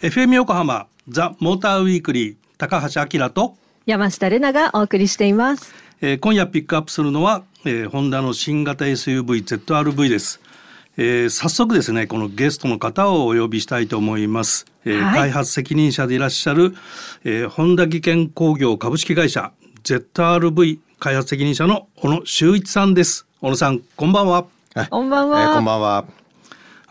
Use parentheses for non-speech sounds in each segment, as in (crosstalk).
FM 横浜ザ・モーターウィークリー高橋明と山下れながお送りしています、えー今夜ピックアップするのは、えーホンダの新型 SUV ZRV です、えー早速ですねこのゲストの方をお呼びしたいと思います、えーはい。開発責任者でいらっしゃる、えー、ホンダ技研工業株式会社 ZRV 開発責任者の小野修一さんです。小野さんこんばんはこんばんは、えーこんばんは。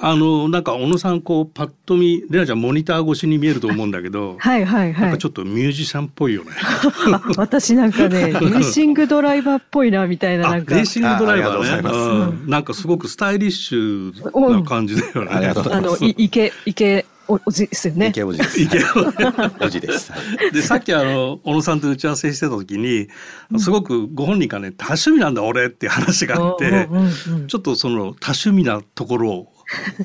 あのなんか小野さんこうパッと見レナちゃんモニター越しに見えると思うんだけど (laughs) はいはいなんかはいちょっとミュージシャンっぽいよね。あ (laughs) (laughs) 私なんかねレーシングドライバーっぽいなみたいななんかーシングドライバーね。うんなんかすごくスタイリッシュな感じだよね。ありがとうございますあのい池池おおじですよね。池おじです。池はいおじです。はい。でさっきあの小野さんと打ち合わせしてた時にすごくご本人がね多趣味なんだ俺っていう話があってうんうんうんちょっとその多趣味なところを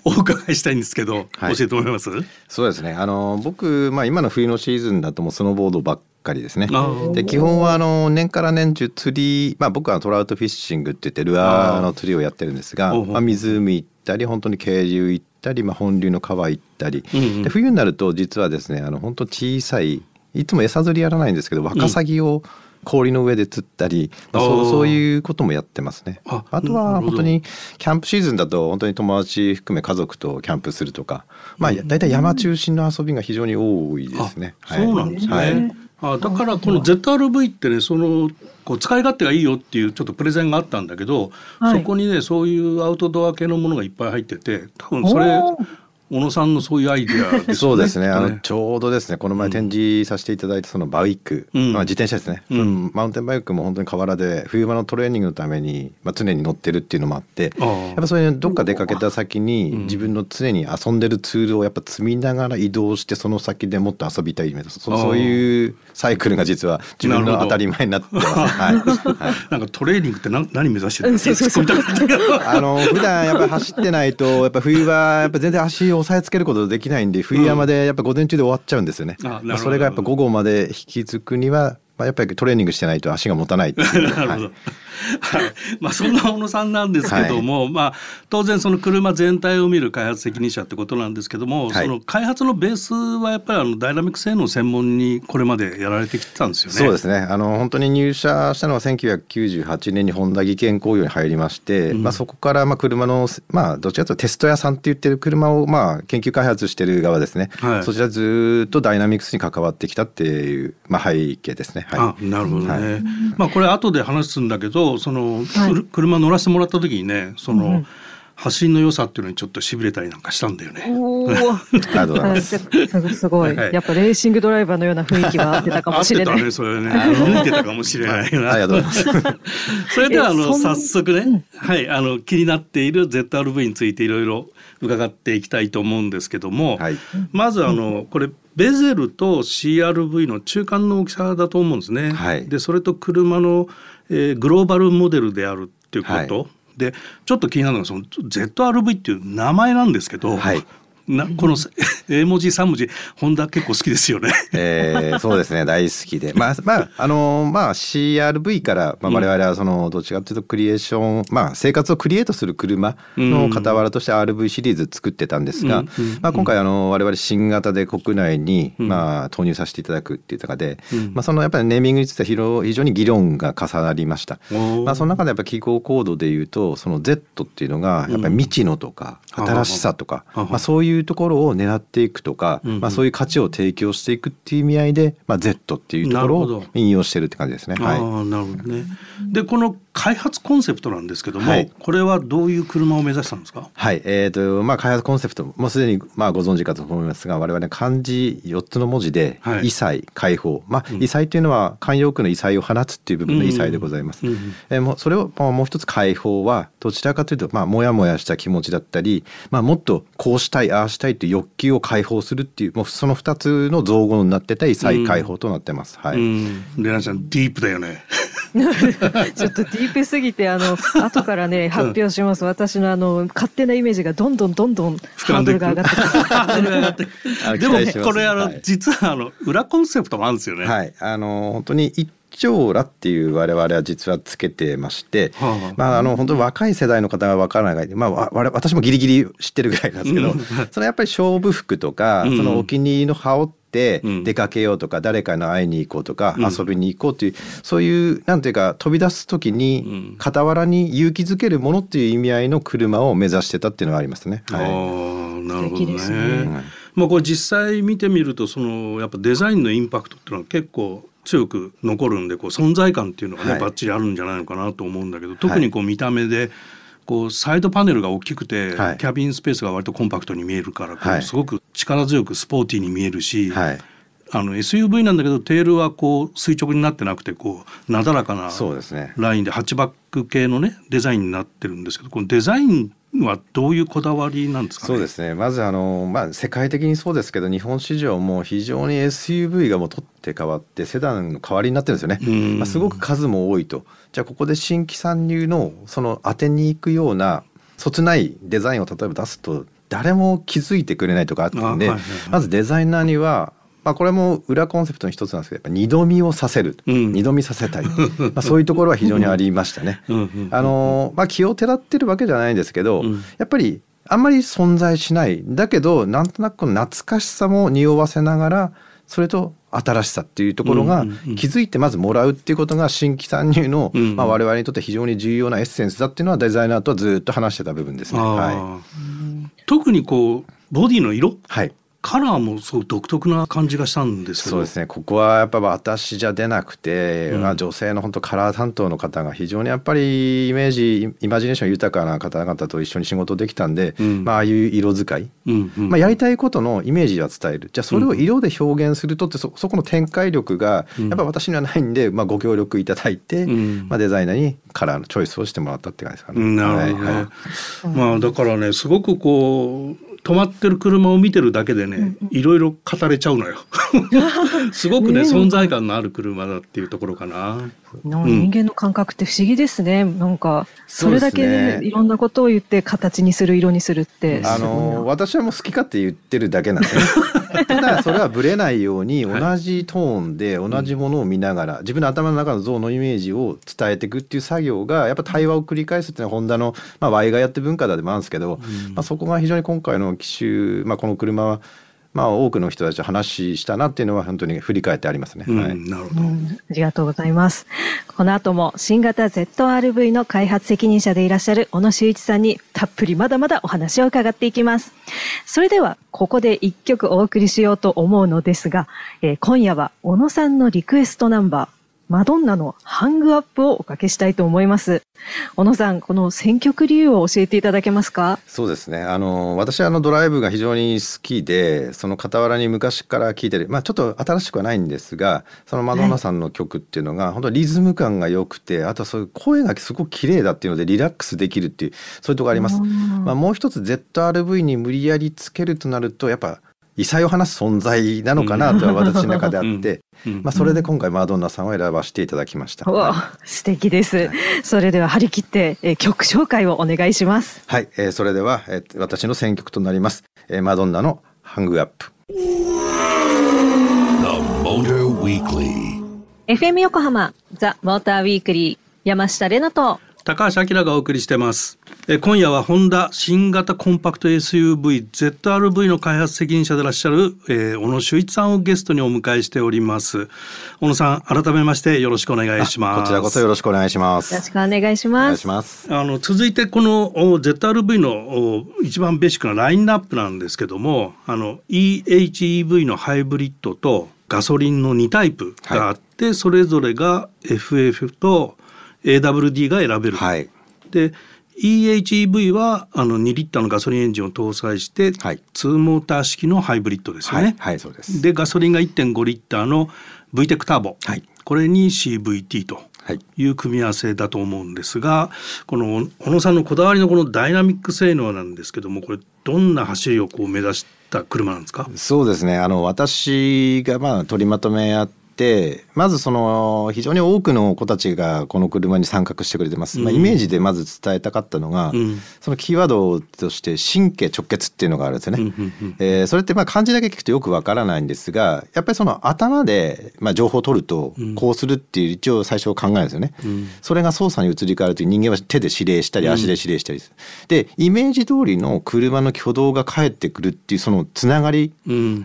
お伺いしたいんですけど、はい。教えてもらえます？そうですね。あの僕まあ今の冬のシーズンだともうスノーボードばっかりですね。で基本はあの年から年中釣り、まあ僕はトラウトフィッシングって言ってルアーの釣りをやってるんですが、まあ湖行ったり本当に渓流行ったり、まあ本流の川行ったり、うんうん。で冬になると実はですねあの本当小さいいつも餌釣りやらないんですけどワカサギを氷の上で釣ったり、まあそうそういうこともやってますね。ああとは本当にキャンプシーズンだと本当に友達含め家族とキャンプするとか、まあ大体山中心の遊びが非常に多いですね。あそうなんですね。はいあだからこの ZRV ってねそのこう使い勝手がいいよっていうちょっとプレゼンがあったんだけど、はい。そこにねそういうアウトドア系のものがいっぱい入ってて多分それ小野さんのそういうアイデアですよね。そうですね。あのちょうどですね、この前展示させていただいたそのバイク、うん。まあ自転車ですね。うん。うんマウンテンバイクも本当に河原で冬場のトレーニングのためにまあ常に乗ってるっていうのもあって、やっぱそういうどっか出かけた先にうん。自分の常に遊んでるツールをやっぱ積みながら移動してその先でもっと遊びたいみたいなそそういうサイクルが実は自分の当たり前になってます。はい。(laughs) はい。なんかトレーニングって何何目指してるんそうそうそう。突っ込みたか (laughs) あの普段やっぱり走ってないとやっぱ冬はやっぱ全然足を押さえつけることできないんで冬山でやっぱ午前中で終わっちゃうんですよね。あなるほどまあそれがやっぱ午後まで引き継ぐには、まあ、やっぱりトレーニングしてないと足が持たないっていう (laughs) なるほど。はいはい、まあそんな小野さんなんですけども、まあ当然その車全体を見る開発責任者ってことなんですけども、はい。その開発のベースはやっぱりあのダイナミック性能を専門にこれまでやられてきてたんですよね。そうですね。あの本当に入社したのは1998年にホンダ技研工業に入りまして、うん。まあ、そこからまあ車の、まあ、どちらかというとテスト屋さんって言ってる車をまあ研究開発してる側ですね、はい。そちらずっとダイナミクスに関わってきたっていう、まあ、背景ですね。あなるほどね、はいまあこれ後で話すんだけどその、はい。車乗らせてもらった時にねその、うん走りの良さっていうのにちょっとしびれたりなんかしたんだよね。(laughs) ありがとうございます。ごい、はいやっぱレーシングドライバーのような雰囲気があってたかもしれない。合ってたねそれね。てたかもしれないな。ありがとうございます。(laughs) それではあの早速ね、はいあの気になっている ZRV についていろいろ伺っていきたいと思うんですけども、はい。まずあのこれベゼルと CRV の中間の大きさだと思うんですね。はい。でそれと車の、えーグローバルモデルであるっていうこと、はでちょっと気になるのがその ZRV っていう名前なんですけど、はいなこの英 (laughs) 文字3文字ホンダ結構好きですよね。えーそうですね。(laughs) 大好きで。まあまああのまあ CRV から、まあ、我々はそのどっちかというとクリエーション、まあ生活をクリエイトする車の傍らとして RV シリーズ作ってたんですが、まあ、今回あの我々新型で国内に、うん。まあ、投入させていただくっていう中で、うん。まあ、そのやっぱりネーミングについては非常に議論が重なりました。まあ、その中でやっぱ記号コードでいうとその Z っていうのがやっぱり未知のとかうん。新しさとか、まあ、そういうところを狙っていくとか、うんうんまあ、そういう価値を提供していくっていう意味合いで、まあ、Z っていうところを引用してるって感じですね。はいなるほどね。でこの開発コンセプトなんですけども、はい。これはどういう車を目指したんですか？はい、えーとまあ、開発コンセプトもうすでにまあご存知かと思いますが我々漢字4つの文字で「はい。異彩解放」まあうん。異彩というのは慣用句の異彩を放つっていう部分の異彩でございます。うんうん。えーもうそれをまあもう一つ解放はどちらかというとまあモヤモヤした気持ちだったり、まあ、もっとこうしたいああしたいという欲求を解放するっていうもうその2つの造語になってた異彩解放となってます。はい。うん、レナちゃんディープだよね。(laughs) ちょっとディープすぎてあの (laughs) 後からね発表します、私のあの勝手なイメージがどんどんどんどんハードルが上がってくる。ハードルが上がってあのでもこれあの、はい。実はあの裏コンセプトもあるんですよね。はい、あの本当に一チョーラっていう我々は実はつけてまして、はあ、まああの本当若い世代の方がわからないまあ私もギリギリ知ってるぐらいなんですけど、そのやっぱり勝負服とか、そのお気に入りの羽織って出かけようとか、誰かの会いに行こうとか、遊びに行こうというそういうなんていうか飛び出す時に傍らに勇気づけるものっていう意味合いの車を目指してたっていうのがありますね。はい、あなるほどね。まあこれ実際見てみるとそのやっぱデザインのインパクトっていうのは結構強く残るんでこう存在感っていうのがね、はい、バッチリあるんじゃないのかなと思うんだけど特にこう見た目で、こうサイドパネルが大きくて、はい、キャビンスペースが割とコンパクトに見えるから、はい、すごく力強くスポーティーに見えるし、はい、あの SUV なんだけどテールはこう垂直になってなくてこうなだらかなラインでハッチバック系のねデザインになってるんですけどこのデザインはどういうこだわりなんですか、ね、そうですね。まずあの、まあ、世界的にそうですけど日本市場も非常に SUV がもう取って変わってセダンの代わりになってるんですよね、まあ、すごく数も多いと。じゃあここで新規参入のその当てに行くようなそつないデザインを例えば出すと誰も気づいてくれないとかあったんで、はいはいはい、まずデザイナーにはまあ、これも裏コンセプトの一つなんですけどやっぱ二度見をさせる、うん、二度見させたい、(laughs) まあ、そういうところは非常にありましたね。あのまあ、気をてらってるわけじゃないんですけど、うん、やっぱりあんまり存在しない。だけどなんとなく懐かしさも匂わせながらそれと新しさっていうところが気づいてまずもらうっていうことが新規参入の、まあ、我々にとって非常に重要なエッセンスだっていうのはデザイナーとはずっと話してた部分ですね。はい、特にこうボディの色、はい、カラーもすごく独特な感じがしたんですそうですね。ここはやっぱ私じゃ出なくて、うん、まあ、女性の本当カラー担当の方が非常にやっぱりイメージイマジネーション豊かな方々と一緒に仕事できたんで、うん、まあああいう色使い、うんうん、まあ、やりたいことのイメージは伝える。じゃあそれを色で表現するとってそそこの展開力がやっぱ私にはないんで、まあ、ご協力いただいて、まあ、デザイナーにカラーのチョイスをしてもらったって感じですかね。なるほど、ね。はい、まあだからねすごくこう止まってる車を見てるだけでね、いろいろ語れちゃうのよ。(laughs) すごくね。存在感のある車だっていうところかな。人間の感覚って不思議ですね。なんかそれだけね、いろんなことを言って形にする色にするって。あの私はもう好き勝手言ってるだけなんですよ。(laughs) ただそれはぶれないように同じトーンで同じものを見ながら自分の頭の中の像のイメージを伝えていくっていう作業がやっぱ対話を繰り返すっていうのはホンダのまあワイガヤって文化でもあるんですけど、まあそこが非常に今回の機種まあこの車はまあ、多くの人たちと話したなっていうのは本当に振り返ってありますね。うん、はい、なるほど、うん、ありがとうございます。この後も新型 ZRV の開発責任者でいらっしゃる小野修一さんにたっぷりまだまだお話を伺っていきます。それではここで一曲お送りしようと思うのですが、えー、今夜は小野さんのリクエストナンバーマドンナのハングアップをおかけしたいと思います。小野さん、この選曲理由を教えていただけますか？そうですね。あの、私はあのドライブが非常に好きで、その傍らに昔から聴いてる、まあちょっと新しくはないんですが、そのマドンナさんの曲っていうのが、はい、本当リズム感が良くて、あとそういう声がすごく綺麗だっていうのでリラックスできるっていう、そういうところあります。まあもう一つ ZRV に無理やりつけるとなると、やっぱ異彩を話す存在なのかなとは私の中であって、まあ、それで今回マドンナさんを選ばせていただきました。はい、素敵です、はい、それでは張り切って、えー、曲紹介をお願いします。はい、えー、それでは、えー、私の選曲となります、えー、マドンナのハングアップ。FM 横浜ザ・モーターウィークリー山下れなと高橋明がお送りしてます。え今夜はホンダ新型コンパクト SUV ZRV の開発責任者でいらっしゃる、えー、小野修一さんをゲストにお迎えしております。小野さん改めましてよろしくお願いします。こちらこそよろしくお願いします。よろしくお願いします。ますあの続いてこの ZRV の一番ベーシックなラインナップなんですけども、あの EHEV のハイブリッドとガソリンの2タイプがあって、はい、それぞれが FF と AWD が選べる、はい、で EHEV はあの2リッターのガソリンエンジンを搭載して、はい、2モーター式のハイブリッドですよね。はい、はい、そうです。でガソリンが1.5リッターの VTEC ターボ、はい、これに CVT という組み合わせだと思うんですがこの小野さんのこだわりのこのダイナミック性能なんですけどもこれどんな走りをこう目指した車なんですか？そうですね。あの私がまあ取りまとめやっってまずその非常に多くの子たちがこの車に参画してくれてます、まあ、イメージでまず伝えたかったのが、うん、そのキーワードとして神経直結っていうのがあるんですよね。えー、それってまあ漢字だけ聞くとよくわからないんですがやっぱりその頭でまあ情報を取るとこうするっていう一応最初考えるんですよね。うん、それが操作に移り変わるという人間は手で指令したり足で指令したりする。うん、でイメージ通りの車の挙動が返ってくるっていうそのつながり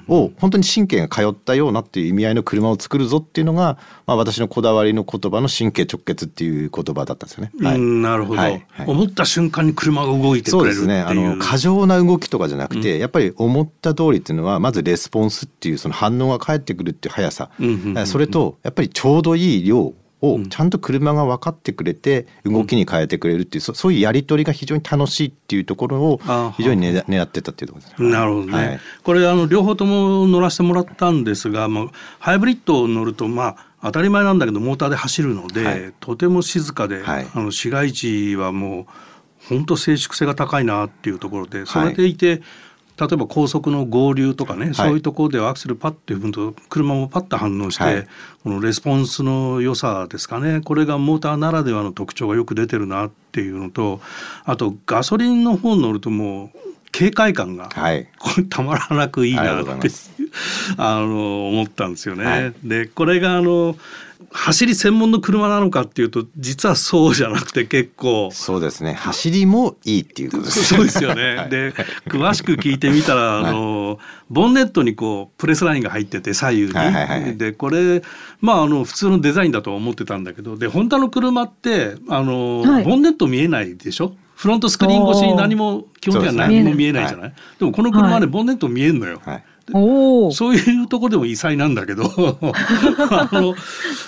を本当に神経が通ったようなっていう意味合いの車を作るぞっていうのが、まあ、私のこだわりの言葉の神経直結っていう言葉だったんですよね。はい、なるほど、はい。はい、思った瞬間に車が動いてそうですね。あの過剰な動きとかじゃなくて、うん、やっぱり思った通りっていうのはまずレスポンスっていうその反応が返ってくるっていう速さ、それとやっぱりちょうどいい量をちゃんと車が分かってくれて動きに変えてくれるっていう、うん、そういうやり取りが非常に楽しいっていうところを非常に狙狙ってたっていうところですね。なるほどね。はい、これあの両方とも乗らせてもらったんですが、まあ、ハイブリッドを乗るとまあ当たり前なんだけどモーターで走るので、はい、とても静かで、はい、あの市街地はもう本当静粛性が高いなっていうところでそれでいて、例えば高速の合流とかね、はい、そういうところではアクセルパッと踏むと車もパッと反応して、はい、このレスポンスの良さですかね。これがモーターならではの特徴がよく出てるなっていうのとあとガソリンの方に乗るともう警戒感が、はい、これたまらなくいいなってあの思ったんですよね。はい、でこれがあの走り専門の車なのかっていうと実はそうじゃなくて結構。そうですね。走りもいいっていうことですそうですよね。(laughs) はい、で詳しく聞いてみたらあの、ボンネットにこうプレスラインが入ってて左右に、はいはいはい、でこれまああの普通のデザインだと思ってたんだけどでホンダの車ってあの、はい、ボンネット見えないでしょ？フロントスクリーン越しに何も基本的には何も見えないじゃない、でもこの車はね、ボンネット見えるのよ。はいそういうとこでも異彩なんだけど (laughs) あの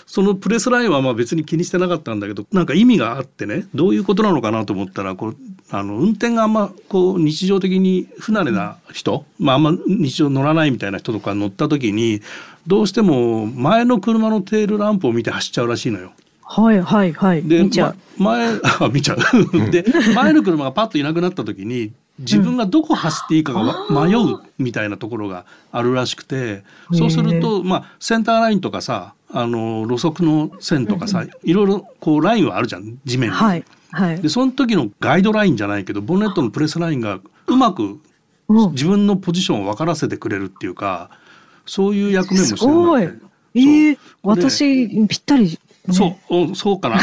そのプレスラインはまあ別に気にしてなかったんだけどなんか意味があってねどういうことなのかなと思ったらこうあの運転があんまこう日常的に不慣れな人、まあ、あんま日常乗らないみたいな人とか乗った時にどうしても前の車のテールランプを見て走っちゃうらしいのよ。はいはいはい。で、ま、前あ見ちゃう。(laughs) で前の車がパッといなくなった時に自分がどこ走っていいかが迷うみたいなところがあるらしくてそうすると、まあ、センターラインとかさあの路側の線とかさ、いろいろこうラインはあるじゃん地面に。はいはい、でその時のガイドラインじゃないけどボンネットのプレスラインがうまく自分のポジションを分からせてくれるっていうかそういう役目もして。るんだって。えー、私ぴったりそう、そうかな。(laughs)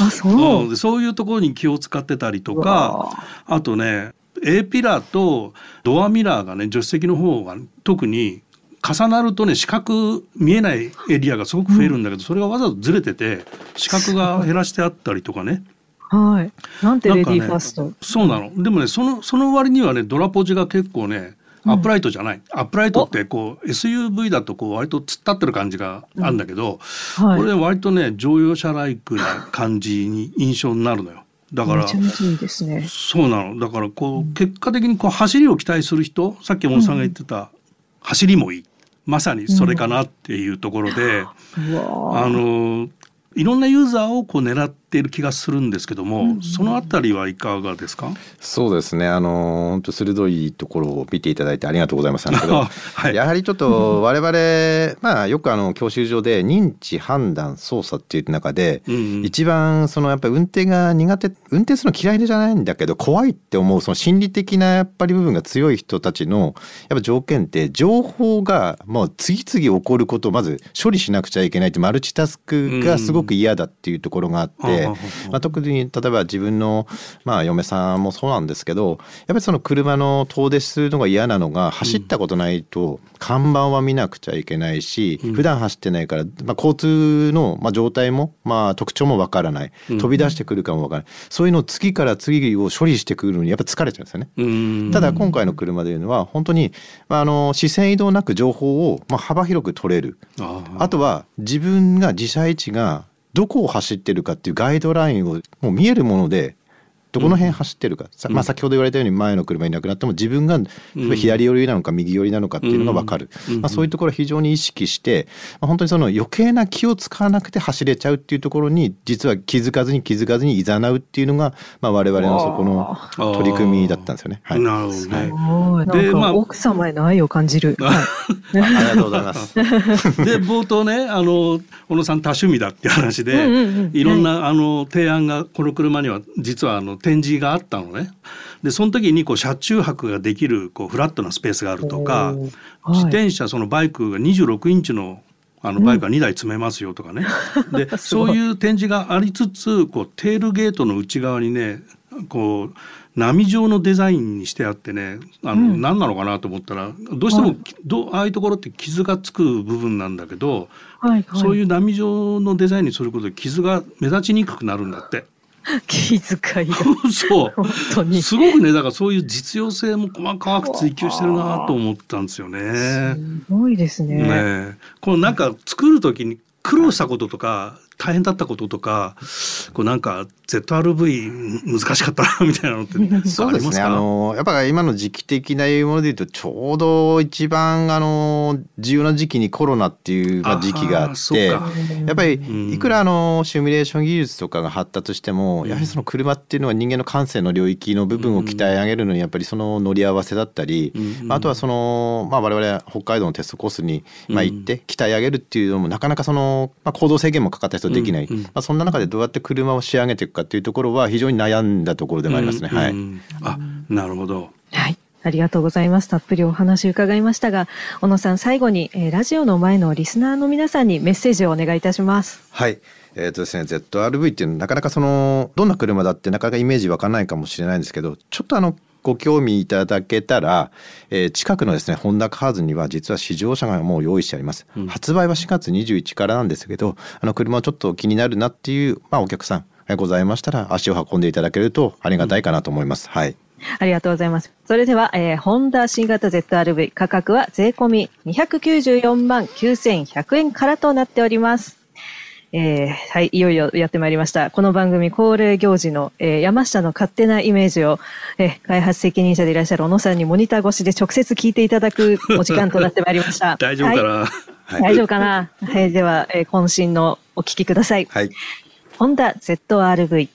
あ、そう、うん。そういうところに気を使ってたりとか、あとね、A ピラーとドアミラーがね、助手席の方が特に重なるとね視覚見えないエリアがすごく増えるんだけど、うん、それがわざとずれてて視覚が減らしてあったりとかね。はい。なんてレディーファースト。ね、そうなの。でもねそのその割にはねドラポジが結構ねアップライトじゃない、うん、アップライトってこう SUV だとこう割と突っ立ってる感じがあるんだけど、うんはい、これ割とね乗用車ライクな感じに印象になるのよ。だから、そうなの。だからこう、結果的にこう走りを期待する人さっき小野さんが言ってた、走りもいい。まさにそれかなっていうところで、あのいろんなユーザーをこう狙っている気がするんですけども、うん、そのあたりはいかがですか？そうですね。あの本当鋭いところを見ていただいてありがとうございますけど、(laughs) はい、やはりちょっと我々、まあよくあの教習所で認知判断操作っていう中で、うん、一番そのやっぱり運転が苦手運転するの嫌いじゃないんだけど怖いって思うその心理的なやっぱり部分が強い人たちのやっぱ条件って情報がもう次々起こることをまず処理しなくちゃいけないってマルチタスクがすごく嫌だっていうところがあって、まあ、特に例えば自分の、まあ、嫁さんもそうなんですけどやっぱりその車の遠出するのが嫌なのが走ったことないと看板は見なくちゃいけないし、うん、普段走ってないから、まあ、交通の、まあ、状態も、まあ、特徴もわからない。飛び出してくるかもわからない、うん、そういうのを次から次を処理してくるのにやっぱ疲れちゃうんですよね。うん、ただ今回の車でいうのは本当に、まあ、あの視線移動なく情報を、まあ、幅広く取れる。あとは自分が自社位置がどこを走ってるかっていうガイドラインをもう見えるものでどこの辺走ってるか、まあ、先ほど言われたように前の車いなくなっても自分が左寄りなのか右寄りなのかっていうのが分かる、まあ、そういうところを非常に意識して、まあ、本当にその余計な気を使わなくて走れちゃうっていうところに実は気づかずに気づかずにいざなうっていうのが、まあ、我々のそこの取り組みだったんですよね。はい、なるほどね。はい、で、まあ、奥様への愛を感じる。(laughs) はい、ありがとうございます。(laughs) で冒頭ねあの小野さん多趣味だっていう話で、うんうんうん、いろんな、はい、あの提案がこの車には実はあの展示があったのね。でその時にこう車中泊ができるこうフラットなスペースがあるとか、自転車そのバイクが26インチのあのバイクが2台積めますよとかね、(laughs) うん、でそういう展示がありつつこうテールゲートの内側にねこう波状のデザインにしてあってねあの、うん、何なのかなと思ったらどうしても、どああいうところって傷がつく部分なんだけど、はいはい、そういう波状のデザインにすることで傷が目立ちにくくなるんだって。(laughs) 気遣いが (laughs) そう本当にすごくねだからそういう実用性も細かく追求してるなと思ったんですよね。すごいですね。ねこのなんか作る時に苦労したこととか大変だったこととかこうなんか ZRV 難しかったなみたいなのってそうですね。あのやっぱ今の時期的ないうもので言うとちょうど一番あの重要な時期にコロナっていう時期があってやっぱりいくらあのシミュレーション技術とかが発達しても、やはりその車っていうのは人間の感性の領域の部分を鍛え上げるのにやっぱりその乗り合わせだったり、あとはその、まあ、我々北海道のテストコースに、まあ、行って鍛え上げるっていうのもなかなかその、まあ、行動制限もかかった人できない、まあ、そんな中でどうやって車を仕上げていくかっていうところは非常に悩んだところでもありますね。はい、あなるほどはいありがとうございます。たっぷりお話伺いましたが、小野さん、最後に、えー、ラジオの前のリスナーの皆さんにメッセージをお願いいたします。はい。えーとですね、ZRV っていうのはなかなかそのどんな車だってなかなかイメージ湧かないかもしれないんですけどちょっとあのご興味いただけたら、えー、近くのですねホンダカーズには実は試乗車がもう用意してあります、うん、発売は4月21からなんですけどあの車ちょっと気になるなっていう、まあ、お客さんございましたら足を運んでいただけるとありがたいかなと思います、うん、はい。ありがとうございます。それでは、えー、ホンダ新型 ZRV 価格は税込み294万9100円からとなっております。えー、はい、いよいよやってまいりました。この番組恒例行事の、えー、山下の勝手なイメージを、えー、開発責任者でいらっしゃる小野さんにモニター越しで直接聞いていただくお時間となってまいりました。(laughs) 大丈夫かな、はい、大丈夫かな？はい、では、えー、渾身のお聞きください。はい。ホンダ ZRV。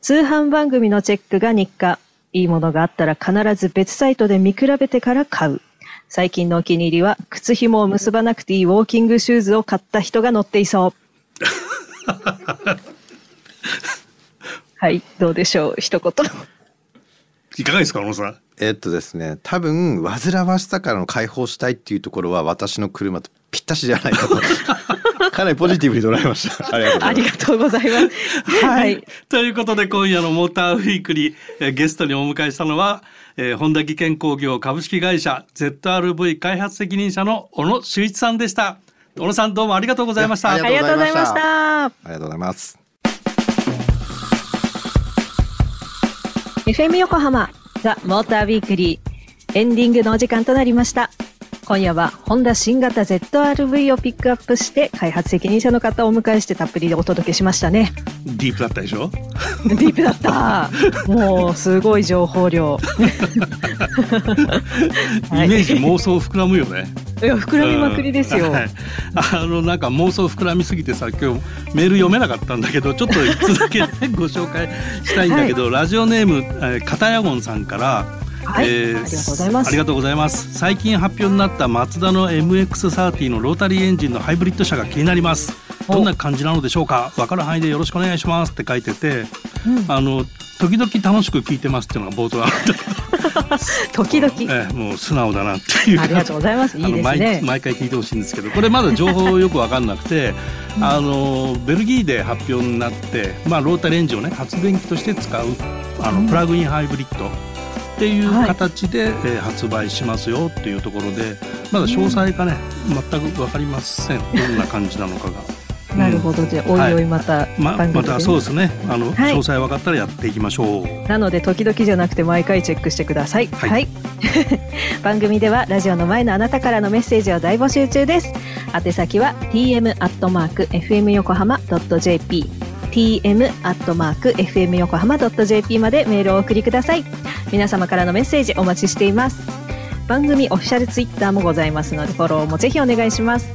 通販番組のチェックが日課。いいものがあったら必ず別サイトで見比べてから買う。最近のお気に入りは、靴紐を結ばなくていいウォーキングシューズを買った人が乗っていそう。(laughs) はい、どうでしょう、一言。いかがですか、小野さん。えっとですね、多分煩わしさからの解放したいっていうところは私の車とぴったしじゃないかと。(laughs) かなりポジティブに捉えました。(laughs) ありがとうございます。はい、ということで今夜のモーターウィークリーゲストにお迎えしたのは、えー、本田技研工業株式会社 ZRV 開発責任者の小野修一さんでした。小野さんどうもありがとうございました。ありがとうございました。ありがとうございます。FM 横浜ザ・モーターウィークリーエンディングのお時間となりました。今夜はホンダ新型 ZRV をピックアップして開発責任者の方をお迎えしてたっぷりでお届けしましたねディープだったでしょ？(laughs) ディープだったもうすごい情報量 (laughs) イメージ妄想膨らむよねいや膨らみまくりですよ、はい、あのなんか妄想膨らみすぎてさ今日メール読めなかったんだけどちょっと一つだけ、ね、ご紹介したいんだけど、はい、ラジオネーム、えー、片ヤゴンさんからはい、えー、ありがとうございます。ありがとうございます。最近発表になったマツダの MX30 のロータリーエンジンのハイブリッド車が気になります。どんな感じなのでしょうか？分かる範囲でよろしくお願いしますって書いてて、うん、あの時々楽しく聞いてますっていうのが冒頭あるんだけど時々、えー、もう素直だなっていう。ありがとうございます。いいですね。毎回聞いてほしいんですけどこれまだ情報よく分かんなくてあのベルギーで発表になって、まあ、ロータリーエンジンをね発電機として使うあのプラグインハイブリッド、っていう形で、はい、えー、発売しますよっていうところでまだ詳細がね、うん、全く分かりません。どんな感じなのかが。(laughs) なるほど、じゃおいおいまた、はい、ままたそうですね。あの、はい、詳細分かったらやっていきましょう。なので時々じゃなくて毎回チェックしてください。はい、はい、(laughs) 番組ではラジオの前のあなたからのメッセージを大募集中です。宛先は tm アットマーク fm 横浜ドット jp tm.fm 横浜 .jp までメールをお送りください。皆様からのメッセージお待ちしています。番組オフィシャルツイッターもございますのでフォローもぜひお願いします。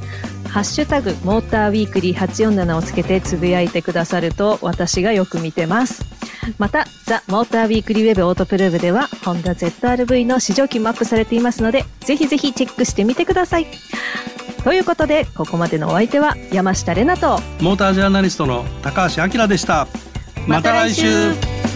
ハッシュタグモーターウィークリー847をつけてつぶやいてくださると私がよく見てます。またザ・モーターウィークリーウェブオートプルーブではホンダ ZRV の試乗機もアップされていますのでぜひぜひチェックしてみてください。ということでここまでのお相手は山下玲奈とモータージャーナリストの高橋明でした。また来週。